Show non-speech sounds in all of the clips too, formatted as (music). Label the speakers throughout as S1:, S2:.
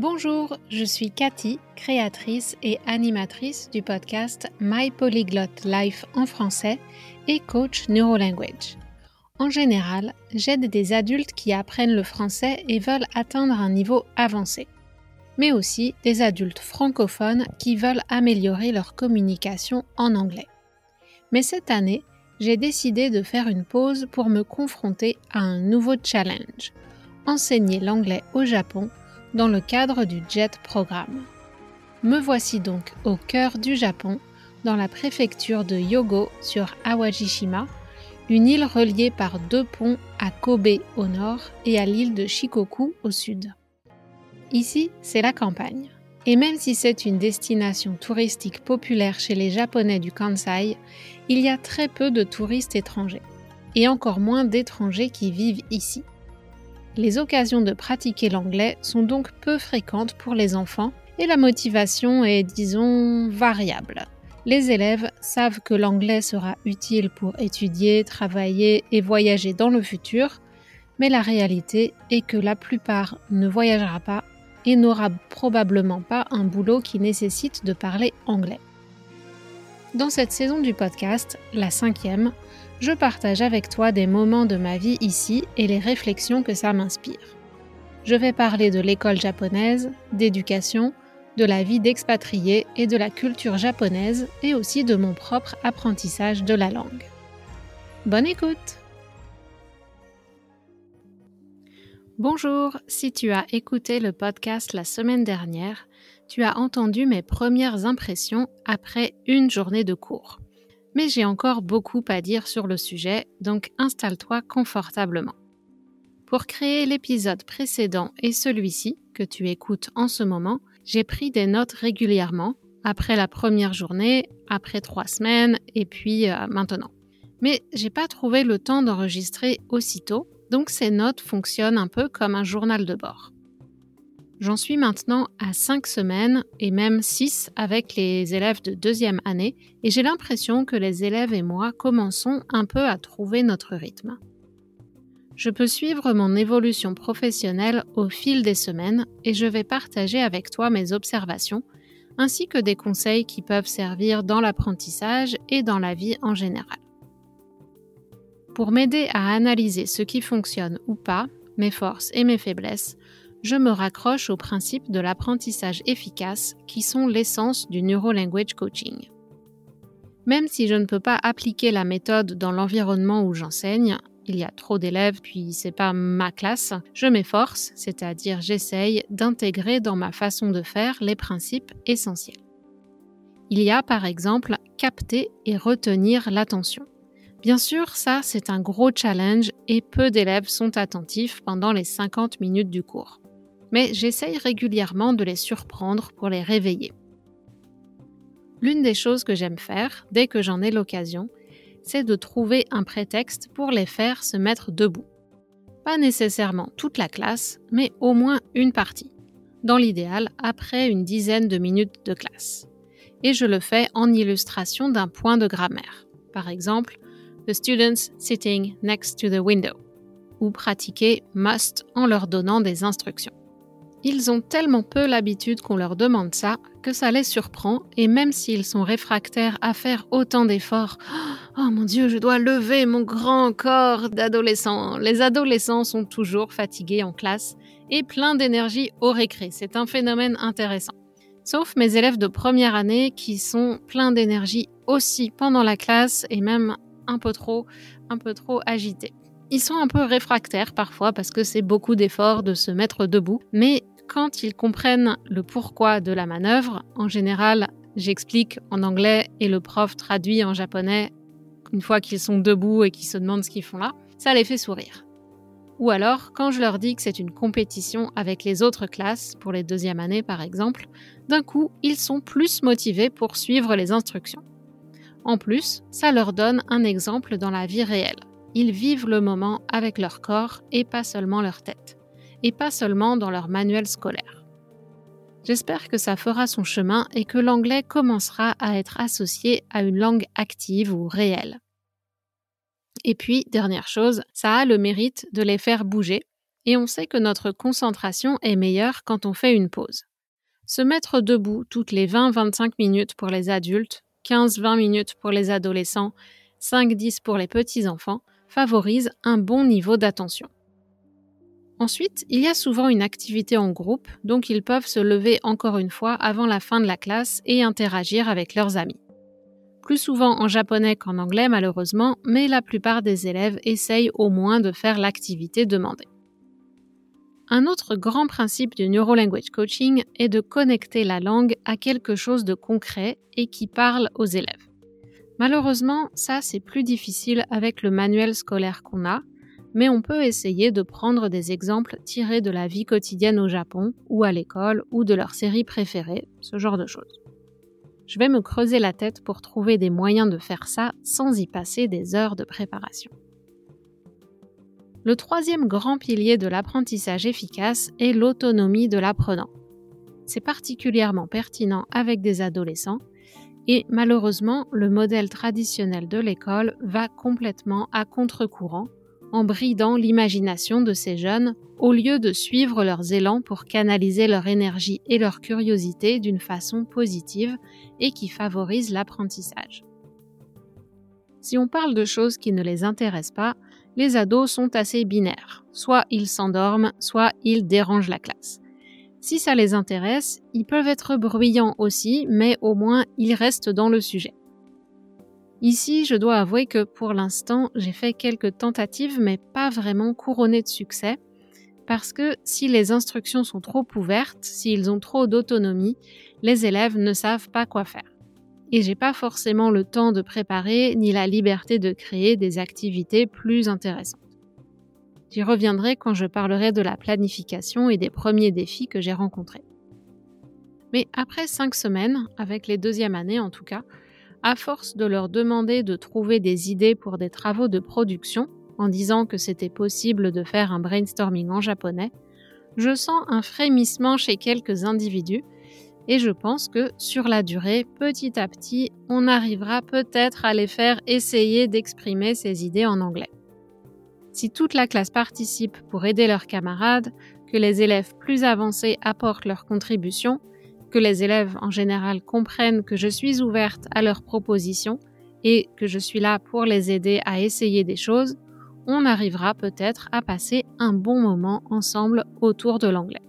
S1: Bonjour, je suis Cathy, créatrice et animatrice du podcast My Polyglot Life en français et coach NeuroLanguage. En général, j'aide des adultes qui apprennent le français et veulent atteindre un niveau avancé, mais aussi des adultes francophones qui veulent améliorer leur communication en anglais. Mais cette année, j'ai décidé de faire une pause pour me confronter à un nouveau challenge, enseigner l'anglais au Japon dans le cadre du JET programme. Me voici donc au cœur du Japon, dans la préfecture de Yogo sur Awajishima, une île reliée par deux ponts à Kobe au nord et à l'île de Shikoku au sud. Ici, c'est la campagne. Et même si c'est une destination touristique populaire chez les Japonais du Kansai, il y a très peu de touristes étrangers, et encore moins d'étrangers qui vivent ici. Les occasions de pratiquer l'anglais sont donc peu fréquentes pour les enfants et la motivation est, disons, variable. Les élèves savent que l'anglais sera utile pour étudier, travailler et voyager dans le futur, mais la réalité est que la plupart ne voyagera pas et n'aura probablement pas un boulot qui nécessite de parler anglais. Dans cette saison du podcast, la cinquième, je partage avec toi des moments de ma vie ici et les réflexions que ça m'inspire. Je vais parler de l'école japonaise, d'éducation, de la vie d'expatrié et de la culture japonaise et aussi de mon propre apprentissage de la langue. Bonne écoute Bonjour, si tu as écouté le podcast la semaine dernière, tu as entendu mes premières impressions après une journée de cours mais j'ai encore beaucoup à dire sur le sujet, donc installe-toi confortablement. Pour créer l'épisode précédent et celui-ci, que tu écoutes en ce moment, j'ai pris des notes régulièrement, après la première journée, après trois semaines et puis euh, maintenant. Mais j'ai pas trouvé le temps d'enregistrer aussitôt, donc ces notes fonctionnent un peu comme un journal de bord. J'en suis maintenant à 5 semaines et même 6 avec les élèves de deuxième année et j'ai l'impression que les élèves et moi commençons un peu à trouver notre rythme. Je peux suivre mon évolution professionnelle au fil des semaines et je vais partager avec toi mes observations ainsi que des conseils qui peuvent servir dans l'apprentissage et dans la vie en général. Pour m'aider à analyser ce qui fonctionne ou pas, mes forces et mes faiblesses, je me raccroche aux principes de l'apprentissage efficace qui sont l'essence du Neuro-Language Coaching. Même si je ne peux pas appliquer la méthode dans l'environnement où j'enseigne, il y a trop d'élèves puis c'est pas ma classe, je m'efforce, c'est-à-dire j'essaye d'intégrer dans ma façon de faire les principes essentiels. Il y a par exemple capter et retenir l'attention. Bien sûr, ça c'est un gros challenge et peu d'élèves sont attentifs pendant les 50 minutes du cours mais j'essaye régulièrement de les surprendre pour les réveiller. L'une des choses que j'aime faire, dès que j'en ai l'occasion, c'est de trouver un prétexte pour les faire se mettre debout. Pas nécessairement toute la classe, mais au moins une partie. Dans l'idéal, après une dizaine de minutes de classe. Et je le fais en illustration d'un point de grammaire. Par exemple, The students sitting next to the window. Ou pratiquer must en leur donnant des instructions. Ils ont tellement peu l'habitude qu'on leur demande ça que ça les surprend et même s'ils sont réfractaires à faire autant d'efforts, (gasps) oh mon Dieu, je dois lever mon grand corps d'adolescent. Les adolescents sont toujours fatigués en classe et pleins d'énergie au récré. C'est un phénomène intéressant. Sauf mes élèves de première année qui sont pleins d'énergie aussi pendant la classe et même un peu trop, un peu trop agités. Ils sont un peu réfractaires parfois parce que c'est beaucoup d'efforts de se mettre debout, mais quand ils comprennent le pourquoi de la manœuvre, en général, j'explique en anglais et le prof traduit en japonais une fois qu'ils sont debout et qu'ils se demandent ce qu'ils font là, ça les fait sourire. Ou alors, quand je leur dis que c'est une compétition avec les autres classes, pour les deuxièmes années par exemple, d'un coup, ils sont plus motivés pour suivre les instructions. En plus, ça leur donne un exemple dans la vie réelle. Ils vivent le moment avec leur corps et pas seulement leur tête et pas seulement dans leur manuel scolaire. J'espère que ça fera son chemin et que l'anglais commencera à être associé à une langue active ou réelle. Et puis, dernière chose, ça a le mérite de les faire bouger, et on sait que notre concentration est meilleure quand on fait une pause. Se mettre debout toutes les 20-25 minutes pour les adultes, 15-20 minutes pour les adolescents, 5-10 pour les petits-enfants favorise un bon niveau d'attention. Ensuite, il y a souvent une activité en groupe, donc ils peuvent se lever encore une fois avant la fin de la classe et interagir avec leurs amis. Plus souvent en japonais qu'en anglais malheureusement, mais la plupart des élèves essayent au moins de faire l'activité demandée. Un autre grand principe du Neurolanguage Coaching est de connecter la langue à quelque chose de concret et qui parle aux élèves. Malheureusement, ça c'est plus difficile avec le manuel scolaire qu'on a, mais on peut essayer de prendre des exemples tirés de la vie quotidienne au Japon ou à l'école ou de leur série préférée, ce genre de choses. Je vais me creuser la tête pour trouver des moyens de faire ça sans y passer des heures de préparation. Le troisième grand pilier de l'apprentissage efficace est l'autonomie de l'apprenant. C'est particulièrement pertinent avec des adolescents et malheureusement le modèle traditionnel de l'école va complètement à contre-courant en bridant l'imagination de ces jeunes au lieu de suivre leurs élans pour canaliser leur énergie et leur curiosité d'une façon positive et qui favorise l'apprentissage. Si on parle de choses qui ne les intéressent pas, les ados sont assez binaires. Soit ils s'endorment, soit ils dérangent la classe. Si ça les intéresse, ils peuvent être bruyants aussi, mais au moins ils restent dans le sujet. Ici, je dois avouer que pour l'instant, j'ai fait quelques tentatives, mais pas vraiment couronnées de succès, parce que si les instructions sont trop ouvertes, s'ils ont trop d'autonomie, les élèves ne savent pas quoi faire et j'ai pas forcément le temps de préparer ni la liberté de créer des activités plus intéressantes. J'y reviendrai quand je parlerai de la planification et des premiers défis que j'ai rencontrés. Mais après cinq semaines, avec les deuxièmes années en tout cas, à force de leur demander de trouver des idées pour des travaux de production, en disant que c'était possible de faire un brainstorming en japonais, je sens un frémissement chez quelques individus et je pense que sur la durée, petit à petit, on arrivera peut-être à les faire essayer d'exprimer ces idées en anglais. Si toute la classe participe pour aider leurs camarades, que les élèves plus avancés apportent leur contribution, que les élèves en général comprennent que je suis ouverte à leurs propositions et que je suis là pour les aider à essayer des choses, on arrivera peut-être à passer un bon moment ensemble autour de l'anglais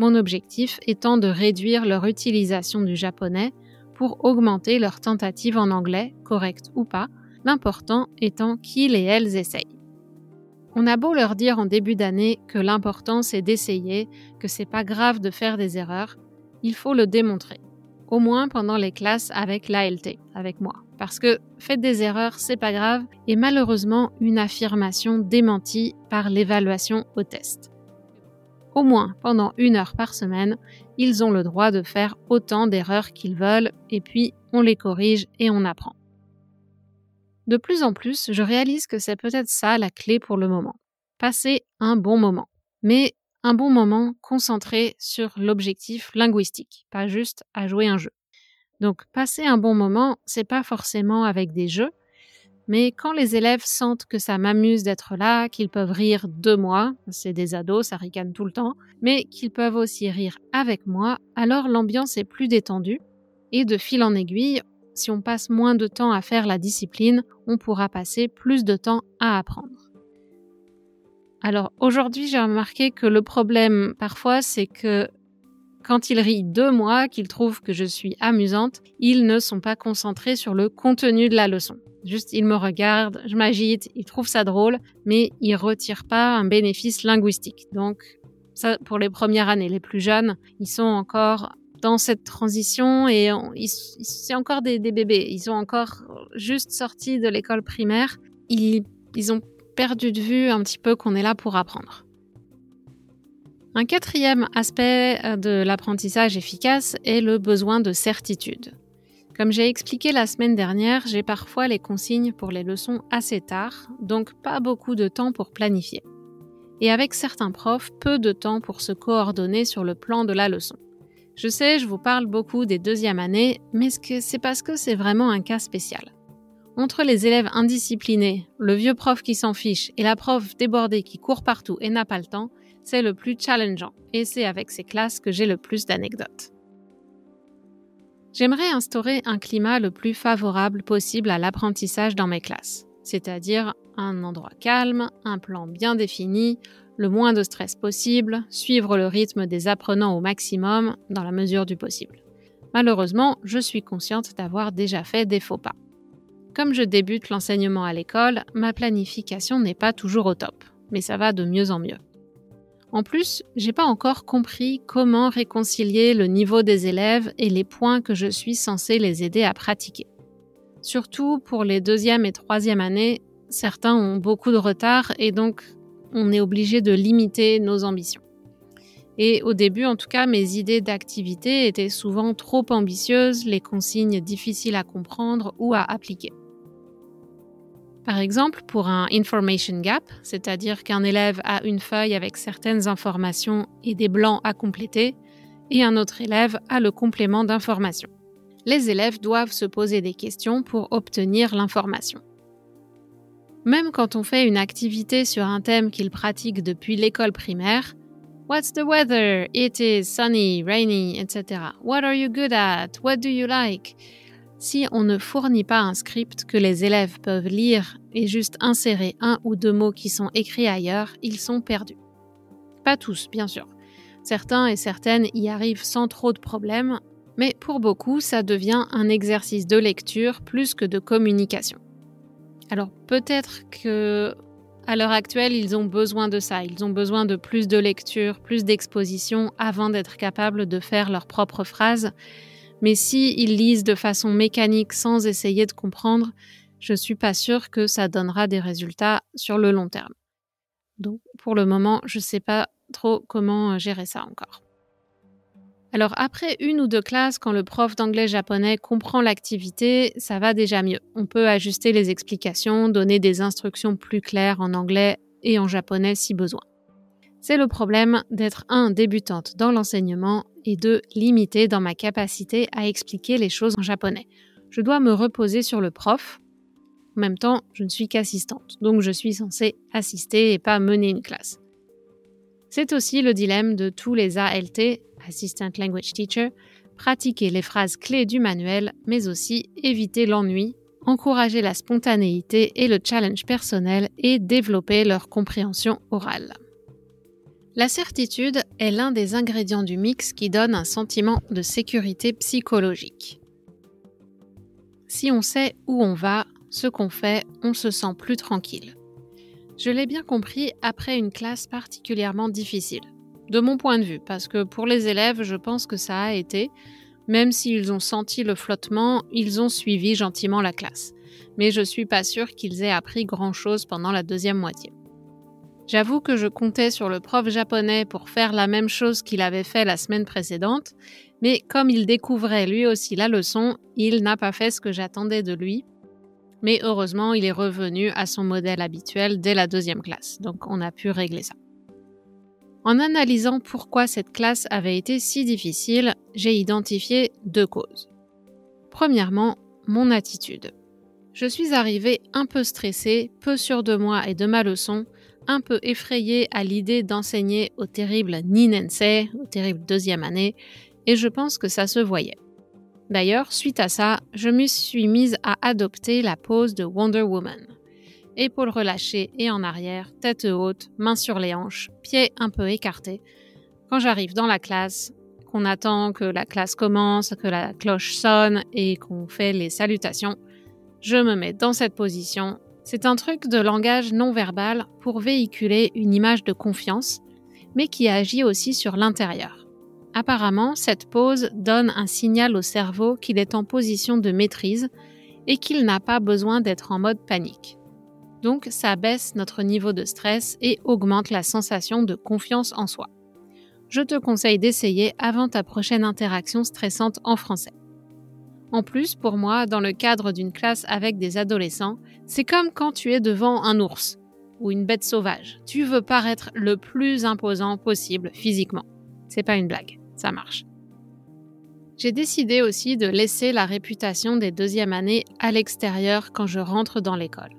S1: mon objectif étant de réduire leur utilisation du japonais pour augmenter leurs tentatives en anglais, correctes ou pas, l'important étant qu'ils et elles essayent. On a beau leur dire en début d'année que l'important c'est d'essayer, que c'est pas grave de faire des erreurs, il faut le démontrer. Au moins pendant les classes avec l'ALT, avec moi. Parce que faites des erreurs, c'est pas grave, et malheureusement une affirmation démentie par l'évaluation au test au moins pendant une heure par semaine, ils ont le droit de faire autant d'erreurs qu'ils veulent et puis on les corrige et on apprend. De plus en plus, je réalise que c'est peut-être ça la clé pour le moment. Passer un bon moment. Mais un bon moment concentré sur l'objectif linguistique, pas juste à jouer un jeu. Donc passer un bon moment, c'est pas forcément avec des jeux, mais quand les élèves sentent que ça m'amuse d'être là, qu'ils peuvent rire de moi, c'est des ados, ça ricane tout le temps, mais qu'ils peuvent aussi rire avec moi, alors l'ambiance est plus détendue. Et de fil en aiguille, si on passe moins de temps à faire la discipline, on pourra passer plus de temps à apprendre. Alors aujourd'hui, j'ai remarqué que le problème parfois, c'est que quand ils rient de moi, qu'ils trouvent que je suis amusante, ils ne sont pas concentrés sur le contenu de la leçon. Juste, ils me regardent, je m'agite, ils trouvent ça drôle, mais ils retirent pas un bénéfice linguistique. Donc, ça, pour les premières années, les plus jeunes, ils sont encore dans cette transition et c'est encore des, bébés. Ils sont encore juste sortis de l'école primaire. Ils ont perdu de vue un petit peu qu'on est là pour apprendre. Un quatrième aspect de l'apprentissage efficace est le besoin de certitude. Comme j'ai expliqué la semaine dernière, j'ai parfois les consignes pour les leçons assez tard, donc pas beaucoup de temps pour planifier. Et avec certains profs, peu de temps pour se coordonner sur le plan de la leçon. Je sais, je vous parle beaucoup des deuxièmes années, mais c'est parce que c'est vraiment un cas spécial? Entre les élèves indisciplinés, le vieux prof qui s'en fiche et la prof débordée qui court partout et n'a pas le temps, c'est le plus challengeant et c'est avec ces classes que j'ai le plus d'anecdotes. J'aimerais instaurer un climat le plus favorable possible à l'apprentissage dans mes classes, c'est-à-dire un endroit calme, un plan bien défini, le moins de stress possible, suivre le rythme des apprenants au maximum dans la mesure du possible. Malheureusement, je suis consciente d'avoir déjà fait des faux pas. Comme je débute l'enseignement à l'école, ma planification n'est pas toujours au top, mais ça va de mieux en mieux. En plus, j'ai pas encore compris comment réconcilier le niveau des élèves et les points que je suis censée les aider à pratiquer. Surtout pour les deuxième et troisième années, certains ont beaucoup de retard et donc on est obligé de limiter nos ambitions. Et au début, en tout cas, mes idées d'activité étaient souvent trop ambitieuses, les consignes difficiles à comprendre ou à appliquer. Par exemple, pour un information gap, c'est-à-dire qu'un élève a une feuille avec certaines informations et des blancs à compléter, et un autre élève a le complément d'information. Les élèves doivent se poser des questions pour obtenir l'information. Même quand on fait une activité sur un thème qu'ils pratiquent depuis l'école primaire, What's the weather? It is sunny, rainy, etc. What are you good at? What do you like? Si on ne fournit pas un script que les élèves peuvent lire et juste insérer un ou deux mots qui sont écrits ailleurs, ils sont perdus. Pas tous, bien sûr. Certains et certaines y arrivent sans trop de problèmes, mais pour beaucoup, ça devient un exercice de lecture plus que de communication. Alors peut-être que à l'heure actuelle, ils ont besoin de ça, ils ont besoin de plus de lecture, plus d'exposition avant d'être capables de faire leurs propres phrases mais si ils lisent de façon mécanique sans essayer de comprendre, je suis pas sûre que ça donnera des résultats sur le long terme. Donc pour le moment, je sais pas trop comment euh, gérer ça encore. Alors après une ou deux classes, quand le prof d'anglais japonais comprend l'activité, ça va déjà mieux. On peut ajuster les explications, donner des instructions plus claires en anglais et en japonais si besoin. C'est le problème d'être un débutante dans l'enseignement et de limiter dans ma capacité à expliquer les choses en japonais. Je dois me reposer sur le prof. En même temps, je ne suis qu'assistante, donc je suis censée assister et pas mener une classe. C'est aussi le dilemme de tous les ALT, Assistant Language Teacher, pratiquer les phrases clés du manuel, mais aussi éviter l'ennui, encourager la spontanéité et le challenge personnel et développer leur compréhension orale. La certitude est l'un des ingrédients du mix qui donne un sentiment de sécurité psychologique. Si on sait où on va, ce qu'on fait, on se sent plus tranquille. Je l'ai bien compris après une classe particulièrement difficile. De mon point de vue, parce que pour les élèves, je pense que ça a été, même s'ils ont senti le flottement, ils ont suivi gentiment la classe. Mais je suis pas sûre qu'ils aient appris grand chose pendant la deuxième moitié. J'avoue que je comptais sur le prof japonais pour faire la même chose qu'il avait fait la semaine précédente, mais comme il découvrait lui aussi la leçon, il n'a pas fait ce que j'attendais de lui. Mais heureusement, il est revenu à son modèle habituel dès la deuxième classe, donc on a pu régler ça. En analysant pourquoi cette classe avait été si difficile, j'ai identifié deux causes. Premièrement, mon attitude. Je suis arrivée un peu stressée, peu sûre de moi et de ma leçon, un peu effrayée à l'idée d'enseigner au terrible Ninensei, au terrible deuxième année, et je pense que ça se voyait. D'ailleurs, suite à ça, je me suis mise à adopter la pose de Wonder Woman. Épaules relâchées et en arrière, tête haute, mains sur les hanches, pieds un peu écartés. Quand j'arrive dans la classe, qu'on attend que la classe commence, que la cloche sonne et qu'on fait les salutations, je me mets dans cette position c'est un truc de langage non verbal pour véhiculer une image de confiance, mais qui agit aussi sur l'intérieur. Apparemment, cette pose donne un signal au cerveau qu'il est en position de maîtrise et qu'il n'a pas besoin d'être en mode panique. Donc ça baisse notre niveau de stress et augmente la sensation de confiance en soi. Je te conseille d'essayer avant ta prochaine interaction stressante en français. En plus, pour moi, dans le cadre d'une classe avec des adolescents, c'est comme quand tu es devant un ours ou une bête sauvage. Tu veux paraître le plus imposant possible physiquement. C'est pas une blague, ça marche. J'ai décidé aussi de laisser la réputation des deuxièmes années à l'extérieur quand je rentre dans l'école.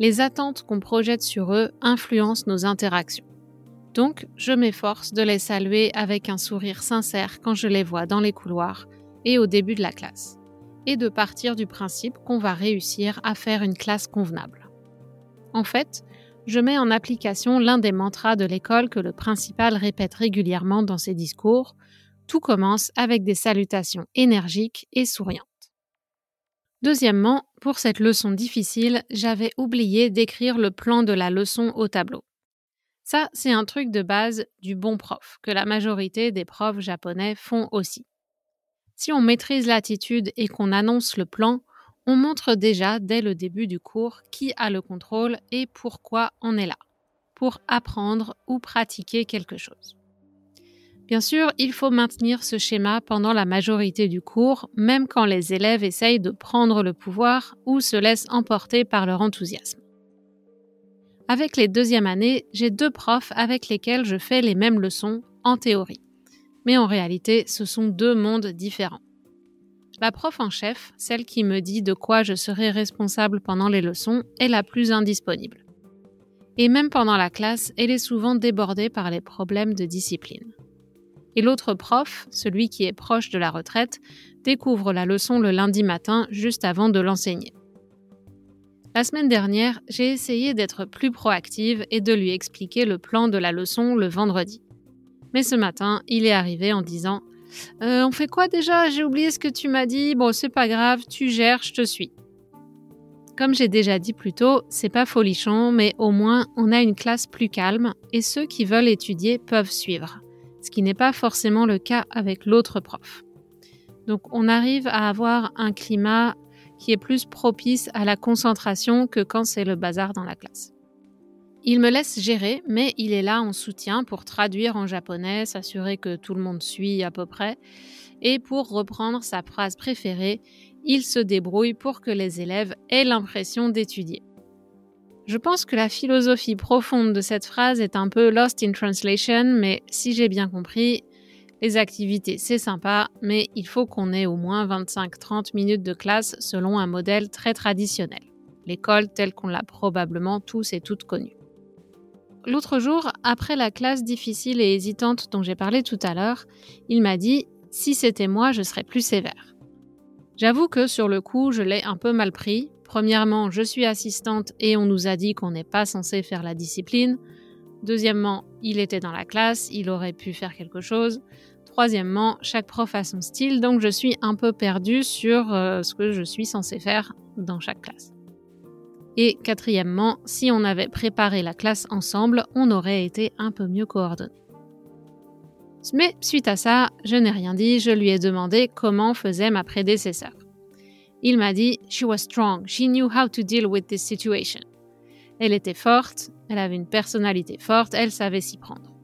S1: Les attentes qu'on projette sur eux influencent nos interactions. Donc, je m'efforce de les saluer avec un sourire sincère quand je les vois dans les couloirs et au début de la classe, et de partir du principe qu'on va réussir à faire une classe convenable. En fait, je mets en application l'un des mantras de l'école que le principal répète régulièrement dans ses discours. Tout commence avec des salutations énergiques et souriantes. Deuxièmement, pour cette leçon difficile, j'avais oublié d'écrire le plan de la leçon au tableau. Ça, c'est un truc de base du bon prof, que la majorité des profs japonais font aussi. Si on maîtrise l'attitude et qu'on annonce le plan, on montre déjà dès le début du cours qui a le contrôle et pourquoi on est là, pour apprendre ou pratiquer quelque chose. Bien sûr, il faut maintenir ce schéma pendant la majorité du cours, même quand les élèves essayent de prendre le pouvoir ou se laissent emporter par leur enthousiasme. Avec les deuxièmes années, j'ai deux profs avec lesquels je fais les mêmes leçons en théorie. Mais en réalité, ce sont deux mondes différents. La prof en chef, celle qui me dit de quoi je serai responsable pendant les leçons, est la plus indisponible. Et même pendant la classe, elle est souvent débordée par les problèmes de discipline et l'autre prof, celui qui est proche de la retraite, découvre la leçon le lundi matin juste avant de l'enseigner. La semaine dernière, j'ai essayé d'être plus proactive et de lui expliquer le plan de la leçon le vendredi. Mais ce matin, il est arrivé en disant euh, On fait quoi déjà? J'ai oublié ce que tu m'as dit. Bon, c'est pas grave, tu gères, je te suis. Comme j'ai déjà dit plus tôt, c'est pas folichon, mais au moins on a une classe plus calme et ceux qui veulent étudier peuvent suivre ce qui n'est pas forcément le cas avec l'autre prof. Donc on arrive à avoir un climat qui est plus propice à la concentration que quand c'est le bazar dans la classe. Il me laisse gérer, mais il est là en soutien pour traduire en japonais, s'assurer que tout le monde suit à peu près, et pour reprendre sa phrase préférée, il se débrouille pour que les élèves aient l'impression d'étudier. Je pense que la philosophie profonde de cette phrase est un peu lost in translation, mais si j'ai bien compris, les activités c'est sympa, mais il faut qu'on ait au moins 25-30 minutes de classe selon un modèle très traditionnel, l'école telle qu'on l'a probablement tous et toutes connue. L'autre jour, après la classe difficile et hésitante dont j'ai parlé tout à l'heure, il m'a dit Si c'était moi, je serais plus sévère. J'avoue que sur le coup, je l'ai un peu mal pris, Premièrement, je suis assistante et on nous a dit qu'on n'est pas censé faire la discipline. Deuxièmement, il était dans la classe, il aurait pu faire quelque chose. Troisièmement, chaque prof a son style, donc je suis un peu perdue sur euh, ce que je suis censée faire dans chaque classe. Et quatrièmement, si on avait préparé la classe ensemble, on aurait été un peu mieux coordonnés. Mais suite à ça, je n'ai rien dit, je lui ai demandé comment faisait ma prédécesseur. Il m'a dit She was strong, she knew how to deal with this situation. Elle était forte, elle avait une personnalité forte, elle savait s'y prendre.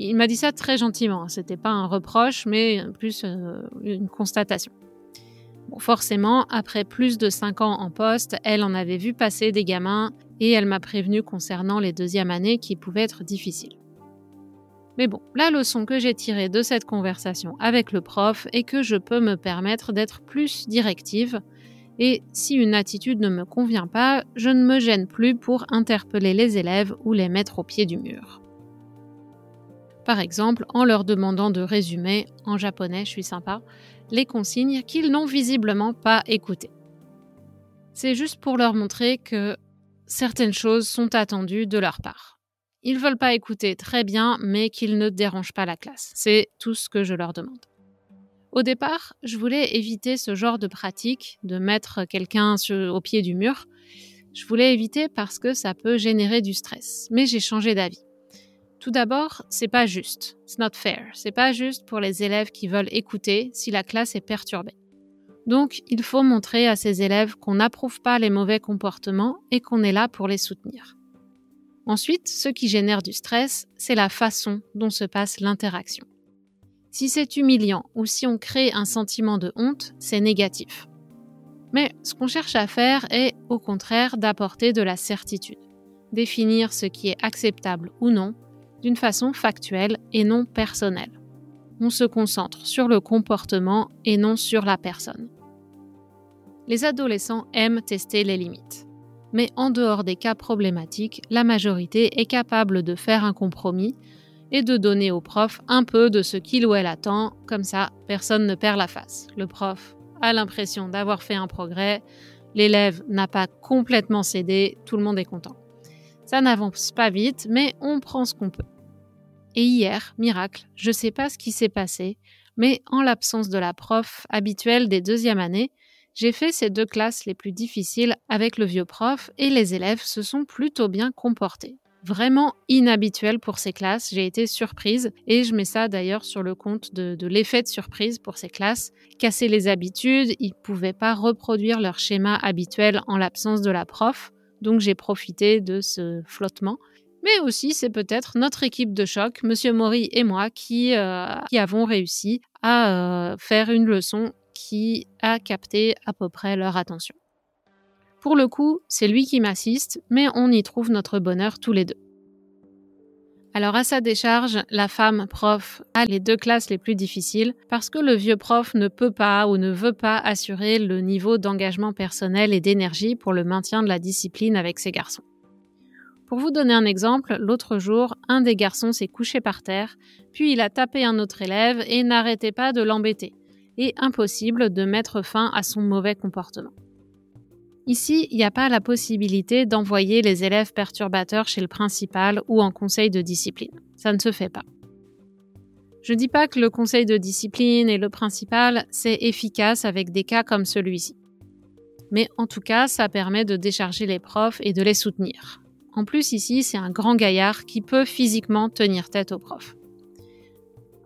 S1: Il m'a dit ça très gentiment, c'était pas un reproche, mais plus euh, une constatation. Forcément, après plus de 5 ans en poste, elle en avait vu passer des gamins et elle m'a prévenu concernant les deuxièmes années qui pouvaient être difficiles. Mais bon, la leçon que j'ai tirée de cette conversation avec le prof est que je peux me permettre d'être plus directive et si une attitude ne me convient pas, je ne me gêne plus pour interpeller les élèves ou les mettre au pied du mur. Par exemple, en leur demandant de résumer, en japonais, je suis sympa, les consignes qu'ils n'ont visiblement pas écoutées. C'est juste pour leur montrer que certaines choses sont attendues de leur part. Ils veulent pas écouter très bien, mais qu'ils ne dérangent pas la classe. C'est tout ce que je leur demande. Au départ, je voulais éviter ce genre de pratique, de mettre quelqu'un au pied du mur. Je voulais éviter parce que ça peut générer du stress. Mais j'ai changé d'avis. Tout d'abord, c'est pas juste. It's not fair. C'est pas juste pour les élèves qui veulent écouter si la classe est perturbée. Donc, il faut montrer à ces élèves qu'on n'approuve pas les mauvais comportements et qu'on est là pour les soutenir. Ensuite, ce qui génère du stress, c'est la façon dont se passe l'interaction. Si c'est humiliant ou si on crée un sentiment de honte, c'est négatif. Mais ce qu'on cherche à faire est, au contraire, d'apporter de la certitude, définir ce qui est acceptable ou non, d'une façon factuelle et non personnelle. On se concentre sur le comportement et non sur la personne. Les adolescents aiment tester les limites. mais en dehors des cas problématiques, la majorité est capable de faire un compromis et de donner au prof un peu de ce qu'il ou elle attend, comme ça personne ne perd la face. Le prof a l'impression d'avoir fait un progrès, l'élève n'a pas complètement cédé, tout le monde est content. Ça n'avance pas vite, mais on prend ce qu'on peut. Et hier, miracle, je sais pas ce qui s'est passé, mais en l'absence de la prof habituelle des deuxièmes années, j'ai fait ces deux classes les plus difficiles avec le vieux prof et les élèves se sont plutôt bien comportés. Vraiment inhabituel pour ces classes, j'ai été surprise et je mets ça d'ailleurs sur le compte de, l'effet de surprise pour ces classes. Casser les habitudes, ils ne pouvaient pas reproduire leur schéma habituel en l'absence de la prof, donc j'ai profité de ce flottement. Mais aussi, c'est peut-être notre équipe de choc, Monsieur Maury et moi, qui, euh, avons réussi à euh, faire une leçon qui a capté à peu près leur attention. Pour le coup, c'est lui qui m'assiste, mais on y trouve notre bonheur tous les deux. Alors à sa décharge, la femme prof a les deux classes les plus difficiles parce que le vieux prof ne peut pas ou ne veut pas assurer le niveau d'engagement personnel et d'énergie pour le maintien de la discipline avec ses garçons. Pour vous donner un exemple, l'autre jour, un des garçons s'est couché par terre, puis il a tapé un autre élève et n'arrêtait pas de l'embêter et impossible de mettre fin à son mauvais comportement. Ici, il n'y a pas la possibilité d'envoyer les élèves perturbateurs chez le principal ou en conseil de discipline. Ça ne se fait pas. Je ne dis pas que le conseil de discipline et le principal, c'est efficace avec des cas comme celui-ci. Mais en tout cas, ça permet de décharger les profs et de les soutenir. En plus, ici, c'est un grand gaillard qui peut physiquement tenir tête aux profs.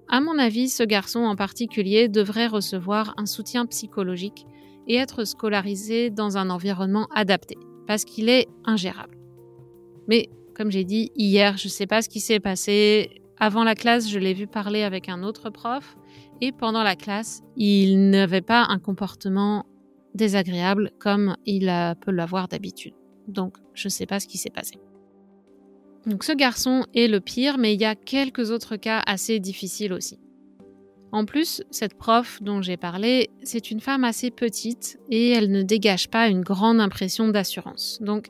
S1: À mon avis, ce garçon en particulier devrait recevoir un soutien psychologique et être scolarisé dans un environnement adapté, parce qu'il est ingérable. Mais comme j'ai dit hier, je ne sais pas ce qui s'est passé. Avant la classe, je l'ai vu parler avec un autre prof, et pendant la classe, il n'avait pas un comportement désagréable comme il peut l'avoir d'habitude. Donc, je ne sais pas ce qui s'est passé. Donc ce garçon est le pire, mais il y a quelques autres cas assez difficiles aussi. En plus, cette prof dont j'ai parlé, c'est une femme assez petite et elle ne dégage pas une grande impression d'assurance. Donc,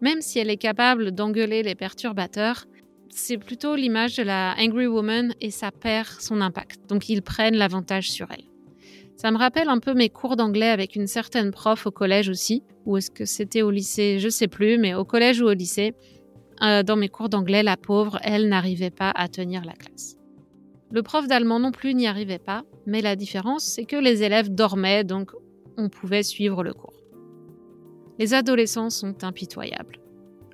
S1: même si elle est capable d'engueuler les perturbateurs, c'est plutôt l'image de la angry woman et ça perd son impact. Donc, ils prennent l'avantage sur elle. Ça me rappelle un peu mes cours d'anglais avec une certaine prof au collège aussi, ou est-ce que c'était au lycée, je sais plus, mais au collège ou au lycée, euh, dans mes cours d'anglais, la pauvre, elle n'arrivait pas à tenir la classe. Le prof d'allemand non plus n'y arrivait pas, mais la différence, c'est que les élèves dormaient, donc on pouvait suivre le cours. Les adolescents sont impitoyables.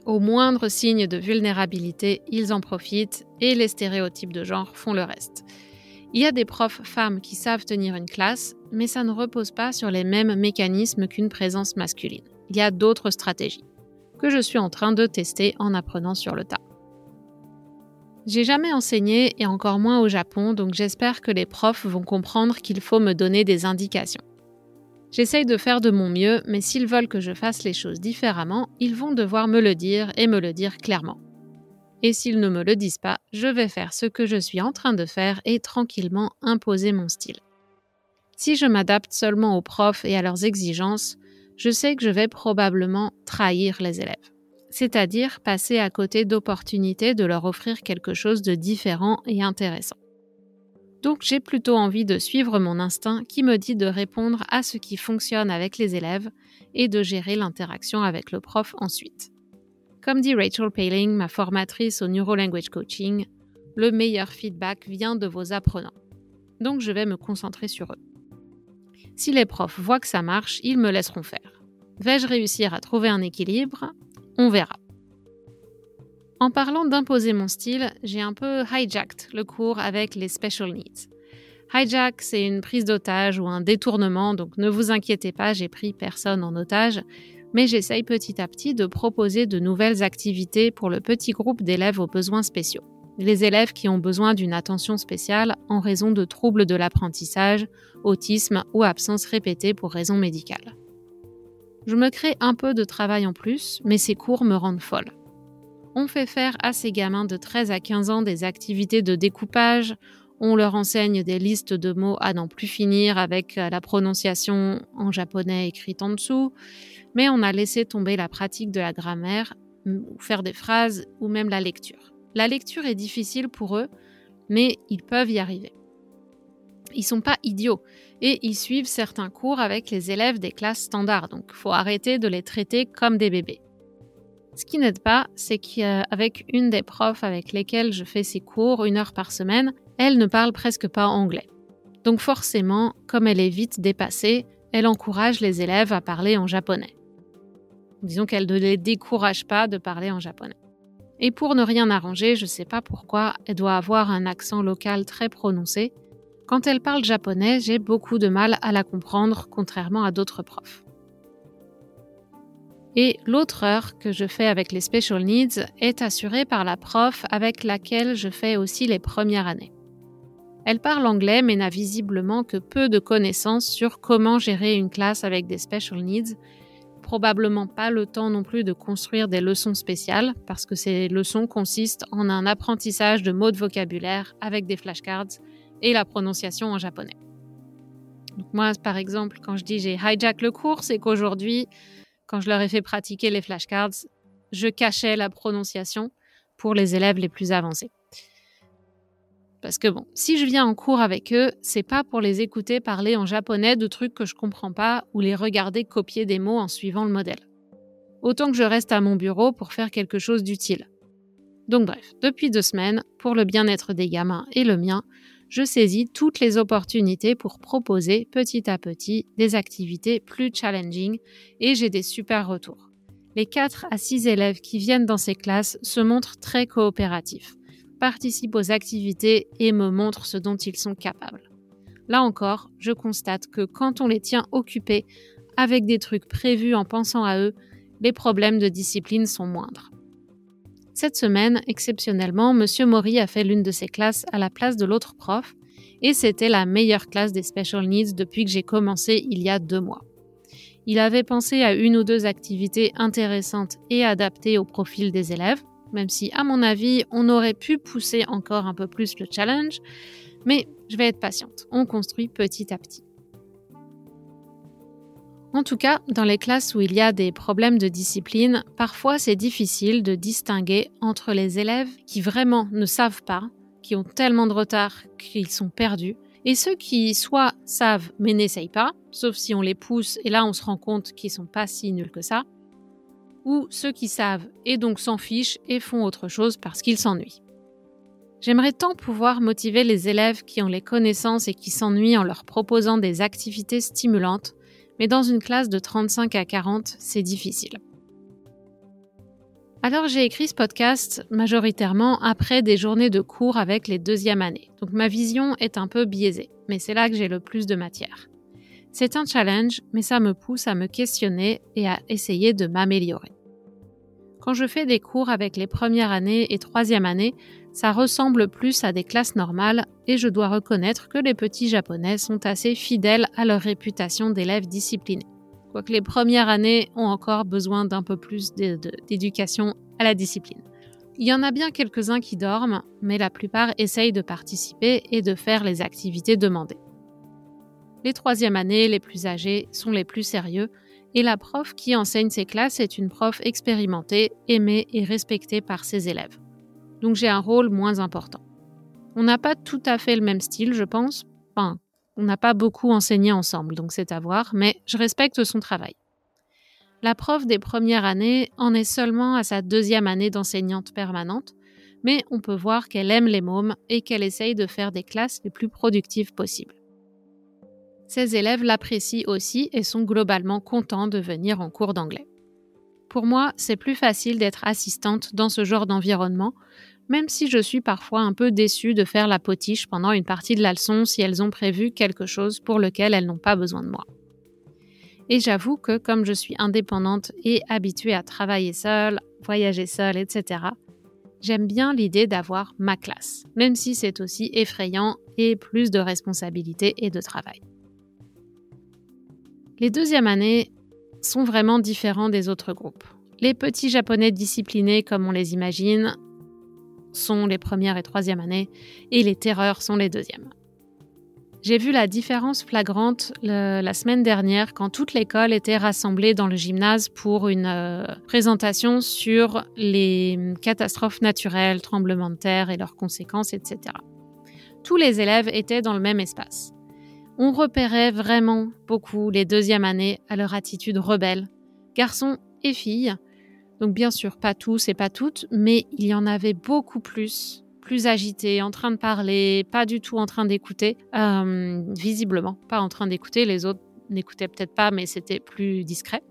S1: Au moindre signe de vulnérabilité, ils en profitent et les stéréotypes de genre font le reste. Il y a des profs femmes qui savent tenir une classe, mais ça ne repose pas sur les mêmes mécanismes qu'une présence masculine. Il y a d'autres stratégies que je suis en train de tester en apprenant sur le tas. J'ai jamais enseigné et encore moins au Japon, donc j'espère que les profs vont comprendre qu'il faut me donner des indications. J'essaye de faire de mon mieux, mais s'ils veulent que je fasse les choses différemment, ils vont devoir me le dire et me le dire clairement. Et s'ils ne me le disent pas, je vais faire ce que je suis en train de faire et tranquillement imposer mon style. Si je m'adapte seulement aux profs et à leurs exigences, je sais que je vais probablement trahir les élèves, c'est-à-dire passer à côté d'opportunités de leur offrir quelque chose de différent et intéressant. Donc j'ai plutôt envie de suivre mon instinct qui me dit de répondre à ce qui fonctionne avec les élèves et de gérer l'interaction avec le prof ensuite. Comme dit Rachel Paling, ma formatrice au Neuro Language Coaching, le meilleur feedback vient de vos apprenants. Donc je vais me concentrer sur eux. Si les profs voient que ça marche, ils me laisseront faire. Vais-je réussir à trouver un équilibre? On verra. En parlant d'imposer mon style, j'ai un peu hijacked le cours avec les special needs. Hijack, c'est une prise d'otage ou un détournement, donc ne vous inquiétez pas, j'ai pris personne en otage, mais j'essaye petit à petit de proposer de nouvelles activités pour le petit groupe d'élèves aux besoins spéciaux les élèves qui ont besoin d'une attention spéciale en raison de troubles de l'apprentissage, autisme ou absence répétée pour raisons médicales. Je me crée un peu de travail en plus, mais ces cours me rendent folle. On fait faire à ces gamins de 13 à 15 ans des activités de découpage, On leur enseigne des listes de mots à n'en plus finir avec euh, la prononciation en japonais écrite en dessous, mais on a laissé tomber la pratique de la grammaire, ou faire des phrases, ou même la lecture. La lecture est difficile pour eux, mais ils peuvent y arriver. Ils sont pas idiots et ils suivent certains cours avec les élèves des classes standards, donc il faut arrêter de les traiter comme des bébés. Ce qui n'aide pas, c'est qu'avec une des profs avec lesquelles je fais ces cours une heure par semaine, elle ne parle presque pas anglais. Donc forcément, comme elle est vite dépassée, elle encourage les élèves à parler en japonais. Disons qu'elle ne les décourage pas de parler en japonais. Et pour ne rien arranger, je ne sais pas pourquoi, elle doit avoir un accent local très prononcé. Quand elle parle japonais, j'ai beaucoup de mal à la comprendre, contrairement à d'autres profs. Et l'autre heure que je fais avec les special needs est assurée par la prof avec laquelle je fais aussi les premières années. Elle parle anglais mais n'a visiblement que peu de connaissances sur comment gérer une classe avec des special needs. Probablement pas le temps non plus de construire des leçons spéciales parce que ces leçons consistent en un apprentissage de mots de vocabulaire avec des flashcards et la prononciation en japonais. moi, par exemple, quand je dis j'ai hijack le cours, c'est qu'aujourd'hui, quand je leur ai fait pratiquer les flashcards, je cachais la prononciation pour les élèves les plus avancés. Parce que bon, si je viens en cours avec eux, c'est pas pour les écouter parler en japonais de trucs que je comprends pas ou les regarder copier des mots en suivant le modèle. Autant que je reste à mon bureau pour faire quelque chose d'utile. Donc bref, depuis deux semaines, pour le bien-être des gamins et le mien, je saisis toutes les opportunités pour proposer petit à petit des activités plus challenging et j'ai des super retours. Les 4 à 6 élèves qui viennent dans ces classes se montrent très coopératifs, participent aux activités et me montrent ce dont ils sont capables. Là encore, je constate que quand on les tient occupés avec des trucs prévus en pensant à eux, les problèmes de discipline sont moindres. Cette semaine, exceptionnellement, M. Maury a fait l'une de ses classes à la place de l'autre prof, et c'était la meilleure classe des Special Needs depuis que j'ai commencé il y a deux mois. Il avait pensé à une ou deux activités intéressantes et adaptées au profil des élèves, même si, à mon avis, on aurait pu pousser encore un peu plus le challenge, mais je vais être patiente, on construit petit à petit. En tout cas, dans les classes où il y a des problèmes de discipline, parfois c'est difficile de distinguer entre les élèves qui vraiment ne savent pas, qui ont tellement de retard qu'ils sont perdus, et ceux qui soit savent mais n'essayent pas, sauf si on les pousse et là on se rend compte qu'ils sont pas si nuls que ça, ou ceux qui savent et donc s'en fichent et font autre chose parce qu'ils s'ennuient. J'aimerais tant pouvoir motiver les élèves qui ont les connaissances et qui s'ennuient en leur proposant des activités stimulantes mais dans une classe de 35 à 40, c'est difficile. Alors j'ai écrit ce podcast majoritairement après des journées de cours avec les deuxièmes années, donc ma vision est un peu biaisée, mais c'est là que j'ai le plus de matière. C'est un challenge, mais ça me pousse à me questionner et à essayer de m'améliorer. Quand je fais des cours avec les premières années et troisième années, ça ressemble plus à des classes normales et je dois reconnaître que les petits japonais sont assez fidèles à leur réputation d'élèves disciplinés. Quoique les premières années ont encore besoin d'un peu plus d'éducation à la discipline. Il y en a bien quelques-uns qui dorment, mais la plupart essayent de participer et de faire les activités demandées. Les troisième années, les plus âgés, sont les plus sérieux et la prof qui enseigne ces classes est une prof expérimentée, aimée et respectée par ses élèves. Donc j'ai un rôle moins important. On n'a pas tout à fait le même style, je pense. Enfin, on n'a pas beaucoup enseigné ensemble, donc c'est à voir, mais je respecte son travail. La prof des premières années en est seulement à sa deuxième année d'enseignante permanente, mais on peut voir qu'elle aime les mômes et qu'elle essaye de faire des classes les plus productives possibles. Ses élèves l'apprécient aussi et sont globalement contents de venir en cours d'anglais. Pour moi, c'est plus facile d'être assistante dans ce genre d'environnement, même si je suis parfois un peu déçue de faire la potiche pendant une partie de la leçon si elles ont prévu quelque chose pour lequel elles n'ont pas besoin de moi. Et j'avoue que comme je suis indépendante et habituée à travailler seule, voyager seule, etc., j'aime bien l'idée d'avoir ma classe, même si c'est aussi effrayant et plus de responsabilités et de travail. Les deuxièmes années sont vraiment différents des autres groupes. Les petits japonais disciplinés comme on les imagine sont les premières et troisième années et les terreurs sont les deuxièmes. J'ai vu la différence flagrante la semaine dernière quand toute l'école était rassemblée dans le gymnase pour une euh, présentation sur les catastrophes naturelles, tremblements de terre et leurs conséquences, etc. Tous les élèves étaient dans le même espace. On repérait vraiment beaucoup les deuxièmes années à leur attitude rebelle, garçons et filles. Donc bien sûr, pas tous et pas toutes, mais il y en avait beaucoup plus plus agité, en train de parler, pas du tout en train d'écouter, euh, visiblement, pas en train d'écouter. Les autres n'écoutaient peut-être pas, mais c'était plus discret.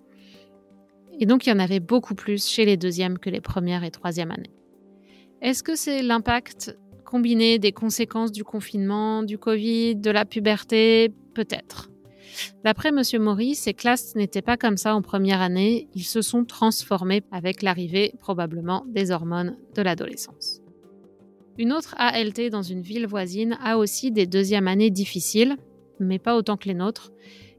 S1: Et donc, il y en avait beaucoup plus chez les deuxièmes que les premières et troisièmes années. Est-ce que c'est l'impact combiné des conséquences du confinement, du Covid, de la puberté Peut-être. D'après M. Maury, ces classes n'étaient pas comme ça en première année, ils se sont transformés avec l'arrivée probablement des hormones de l'adolescence. Une autre ALT dans une ville voisine a aussi des deuxièmes années difficiles, mais pas autant que les nôtres.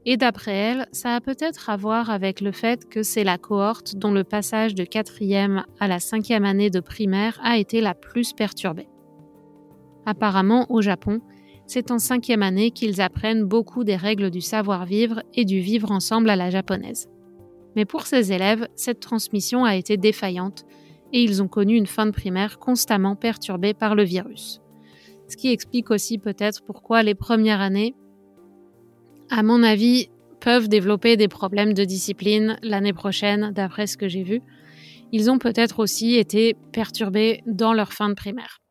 S1: Et d'après elle, ça a peut-être à voir avec le fait que c'est la cohorte dont le passage de quatrième à la cinquième année de primaire a été la plus perturbée. Apparemment, au Japon, c'est en cinquième année qu'ils apprennent beaucoup des règles du savoir-vivre et du vivre ensemble à la japonaise. Mais pour ces élèves, cette transmission a été défaillante et ils ont connu une fin de primaire constamment perturbée par le virus. Ce qui explique aussi peut-être pourquoi les premières années, à mon avis, peuvent développer des problèmes de discipline l'année prochaine, d'après ce que j'ai vu. Ils ont peut-être aussi été perturbés dans leur fin de primaire.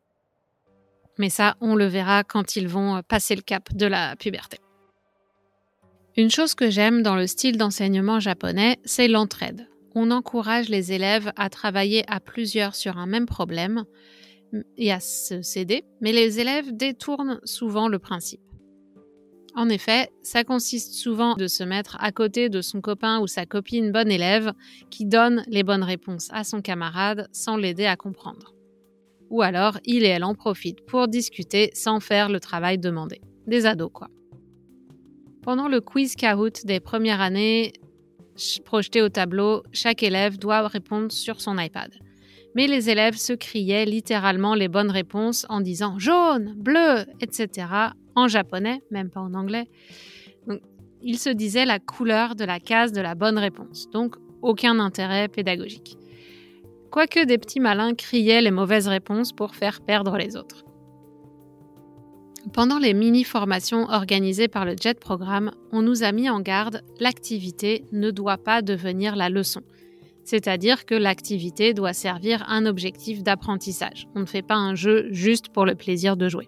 S1: Mais ça, on le verra quand ils vont passer le cap de la puberté. Une chose que j'aime dans le style d'enseignement japonais, c'est l'entraide on encourage les élèves à travailler à plusieurs sur un même problème et à se céder, mais les élèves détournent souvent le principe. En effet, ça consiste souvent de se mettre à côté de son copain ou sa copine bonne élève qui donne les bonnes réponses à son camarade sans l'aider à comprendre. Ou alors, il et elle en profitent pour discuter sans faire le travail demandé. Des ados, quoi. Pendant le quiz Kahoot des premières années, projeté au tableau, chaque élève doit répondre sur son iPad. Mais les élèves se criaient littéralement les bonnes réponses en disant jaune, bleu, etc. en japonais, même pas en anglais. ils se disaient la couleur de la case de la bonne réponse, donc aucun intérêt pédagogique. Quoique des petits malins criaient les mauvaises réponses pour faire perdre les autres. Pendant les mini-formations organisées par le JET Programme, on nous a mis en garde, l'activité ne doit pas devenir la leçon. C'est-à-dire que l'activité doit servir un objectif d'apprentissage. On ne fait pas un jeu juste pour le plaisir de jouer.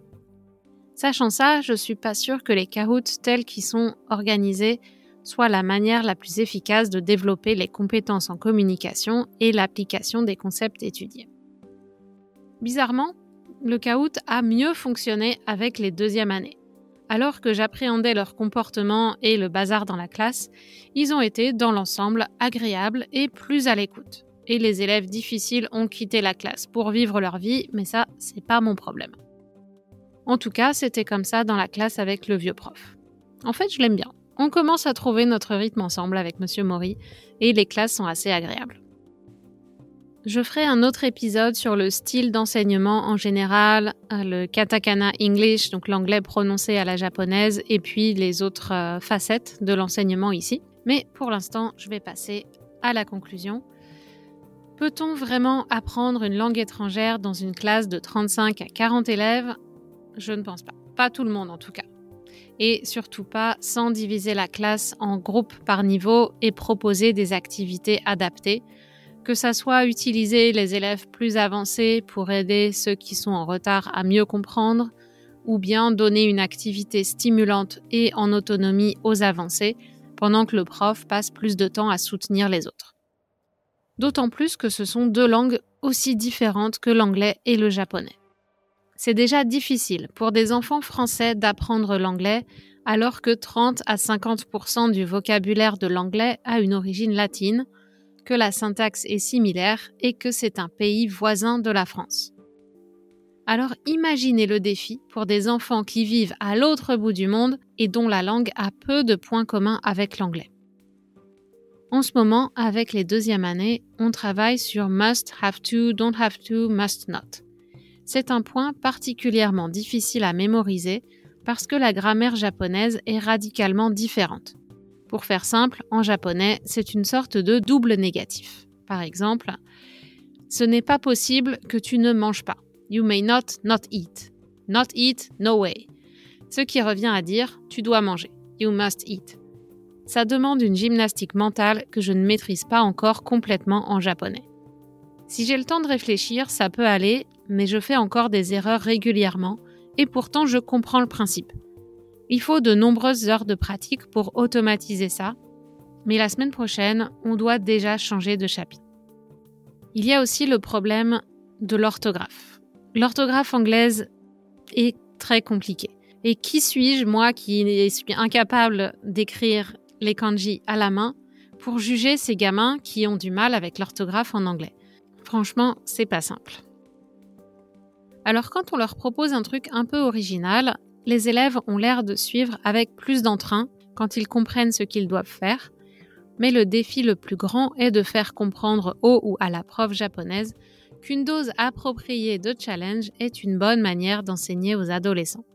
S1: Sachant ça, je suis pas sûre que les Kahoots tels qu'ils sont organisés soient la manière la plus efficace de développer les compétences en communication et l'application des concepts étudiés. Bizarrement, le Kahoot a mieux fonctionné avec les deuxièmes années. Alors que j'appréhendais leur comportement et le bazar dans la classe, ils ont été, dans l'ensemble, agréables et plus à l'écoute. Et les élèves difficiles ont quitté la classe pour vivre leur vie, mais ça, c'est pas mon problème. En tout cas, c'était comme ça dans la classe avec le vieux prof. En fait, je l'aime bien. On commence à trouver notre rythme ensemble avec Monsieur Maury, et les classes sont assez agréables. Je ferai un autre épisode sur le style d'enseignement en général, euh, le katakana English, donc l'anglais prononcé à la japonaise, et puis les autres euh, facettes de l'enseignement ici. Mais pour l'instant, je vais passer à la conclusion. Peut-on vraiment apprendre une langue étrangère dans une classe de 35 à 40 élèves? Je ne pense pas. Pas tout le monde en tout cas. Et surtout pas sans diviser la classe en groupes par niveau et proposer des activités adaptées que ça soit utiliser les élèves plus avancés pour aider ceux qui sont en retard à mieux comprendre, ou bien donner une activité stimulante et en autonomie aux avancés, pendant que le prof passe plus de temps à soutenir les autres. D'autant plus que ce sont deux langues aussi différentes que l'anglais et le japonais. C'est déjà difficile pour des enfants français d'apprendre l'anglais alors que 30 à 50% du vocabulaire de l'anglais a une origine latine, que la syntaxe est similaire et que c'est un pays voisin de la France. Alors imaginez le défi pour des enfants qui vivent à l'autre bout du monde et dont la langue a peu de points communs avec l'anglais. En ce moment, avec les deuxièmes années, on travaille sur must have to, don't have to, must not. C'est un point particulièrement difficile à mémoriser parce que la grammaire japonaise est radicalement différente. Pour faire simple, en japonais, c'est une sorte de double négatif. Par exemple, ce n'est pas possible que tu ne manges pas. You may not not eat. Not eat, no way. Ce qui revient à dire tu dois manger. You must eat. Ça demande une gymnastique mentale que je ne maîtrise pas encore complètement en japonais. Si j'ai le temps de réfléchir, ça peut aller, mais je fais encore des erreurs régulièrement, et pourtant je comprends le principe. Il faut de nombreuses heures de pratique pour automatiser ça, mais la semaine prochaine, on doit déjà changer de chapitre. Il y a aussi le problème de l'orthographe. L'orthographe anglaise est très compliquée. Et qui suis-je, moi, qui suis incapable d'écrire les kanji à la main, pour juger ces gamins qui ont du mal avec l'orthographe en anglais? Franchement, c'est pas simple. Alors quand on leur propose un truc un peu original, les élèves ont l'air de suivre avec plus d'entrain quand ils comprennent ce qu'ils doivent faire, mais le défi le plus grand est de faire comprendre au ou à la prof japonaise qu'une dose appropriée de challenge est une bonne manière d'enseigner aux adolescents.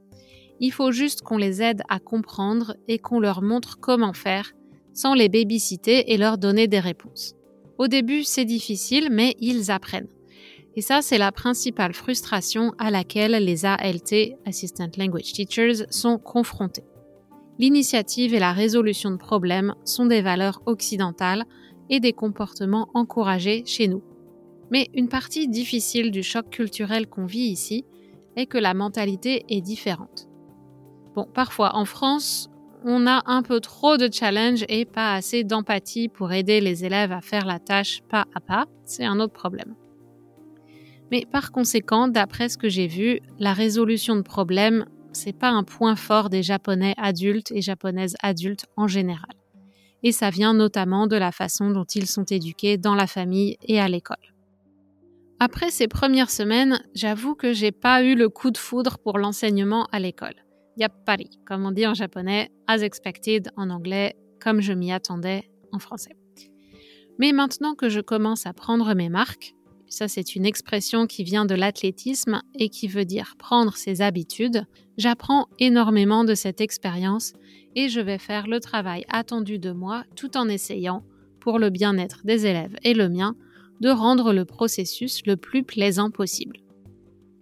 S1: Il faut juste qu'on les aide à comprendre et qu'on leur montre comment faire sans les babysiter et leur donner des réponses. Au début, c'est difficile, mais ils apprennent. Et ça, c'est la principale frustration à laquelle les ALT, Assistant Language Teachers, sont confrontés. L'initiative et la résolution de problèmes sont des valeurs occidentales et des comportements encouragés chez nous. Mais une partie difficile du choc culturel qu'on vit ici est que la mentalité est différente. Bon, parfois en France, on a un peu trop de challenge et pas assez d'empathie pour aider les élèves à faire la tâche pas à pas. C'est un autre problème. Mais par conséquent, d'après ce que j'ai vu, la résolution de problèmes, c'est pas un point fort des japonais adultes et japonaises adultes en général. Et ça vient notamment de la façon dont ils sont éduqués dans la famille et à l'école. Après ces premières semaines, j'avoue que j'ai pas eu le coup de foudre pour l'enseignement à l'école. Yappari, comme on dit en japonais, as expected en anglais, comme je m'y attendais en français. Mais maintenant que je commence à prendre mes marques, ça c'est une expression qui vient de l'athlétisme et qui veut dire prendre ses habitudes, j'apprends énormément de cette expérience et je vais faire le travail attendu de moi tout en essayant, pour le bien-être des élèves et le mien, de rendre le processus le plus plaisant possible.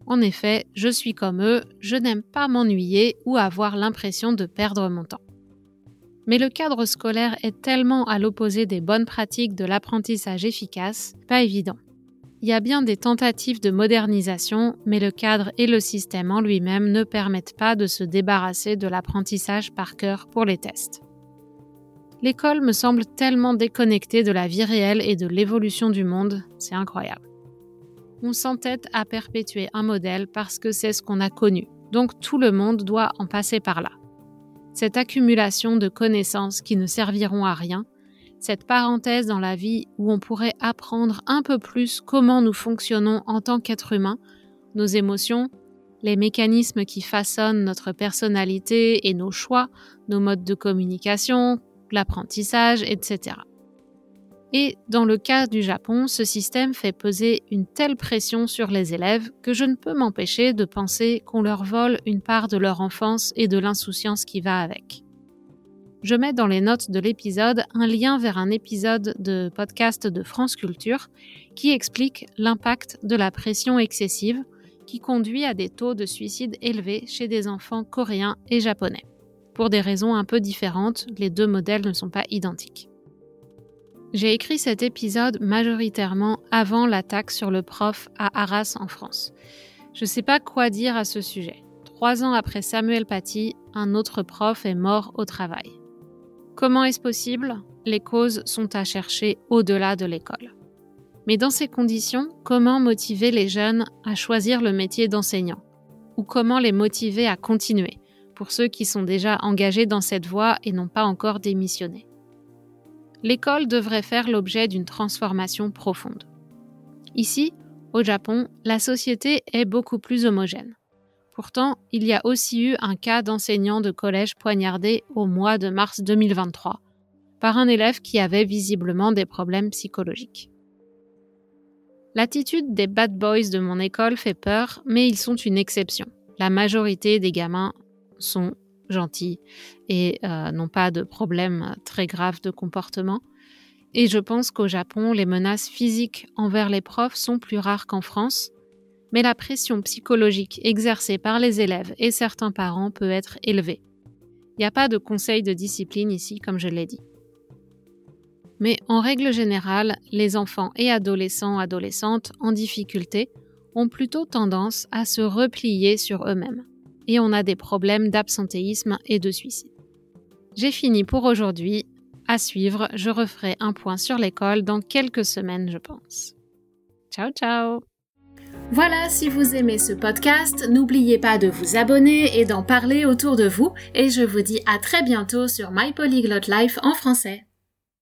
S1: En effet, je suis comme eux, je n'aime pas m'ennuyer ou avoir l'impression de perdre mon temps. Mais le cadre scolaire est tellement à l'opposé des bonnes pratiques de l'apprentissage efficace, pas évident. Il y a bien des tentatives de modernisation, mais le cadre et le système en lui-même ne permettent pas de se débarrasser de l'apprentissage par cœur pour les tests. L'école me semble tellement déconnectée de la vie réelle et de l'évolution du monde, c'est incroyable. On s'entête à perpétuer un modèle parce que c'est ce qu'on a connu, donc tout le monde doit en passer par là. Cette accumulation de connaissances qui ne serviront à rien, cette parenthèse dans la vie où on pourrait apprendre un peu plus comment nous fonctionnons en tant qu'êtres humains, nos émotions, les mécanismes qui façonnent notre personnalité et nos choix, nos modes de communication, l'apprentissage, etc. Et dans le cas du Japon, ce système fait peser une telle pression sur les élèves que je ne peux m'empêcher de penser qu'on leur vole une part de leur enfance et de l'insouciance qui va avec. Je mets dans les notes de l'épisode un lien vers un épisode de podcast de France Culture qui explique l'impact de la pression excessive qui conduit à des taux de suicide élevés chez des enfants coréens et japonais. Pour des raisons un peu différentes, les deux modèles ne sont pas identiques. J'ai écrit cet épisode majoritairement avant l'attaque sur le prof à Arras en France. Je ne sais pas quoi dire à ce sujet. Trois ans après Samuel Paty, un autre prof est mort au travail. Comment est-ce possible? Les causes sont à chercher au-delà de l'école. Mais dans ces conditions, comment motiver les jeunes à choisir le métier d'enseignant? Ou comment les motiver à continuer, pour ceux qui sont déjà engagés dans cette voie et n'ont pas encore démissionné? L'école devrait faire l'objet d'une transformation profonde. Ici, au Japon, la société est beaucoup plus homogène. Pourtant, il y a aussi eu un cas d'enseignant de collège poignardé au mois de mars 2023 par un élève qui avait visiblement des problèmes psychologiques. L'attitude des bad boys de mon école fait peur, mais ils sont une exception. La majorité des gamins sont gentils et euh, n'ont pas de problèmes très graves de comportement. Et je pense qu'au Japon, les menaces physiques envers les profs sont plus rares qu'en France, mais la pression psychologique exercée par les élèves et certains parents peut être élevée. Il n'y a pas de conseil de discipline ici, comme je l'ai dit. Mais en règle générale, les enfants et adolescents, adolescentes en difficulté ont plutôt tendance à se replier sur eux-mêmes. Et on a des problèmes d'absentéisme et de suicide. J'ai fini pour aujourd'hui. À suivre, je referai un point sur l'école dans quelques semaines, je pense. Ciao, ciao
S2: voilà, si vous aimez ce podcast, n'oubliez pas de vous abonner et d'en parler autour de vous, et je vous dis à très bientôt sur My Polyglot Life en français.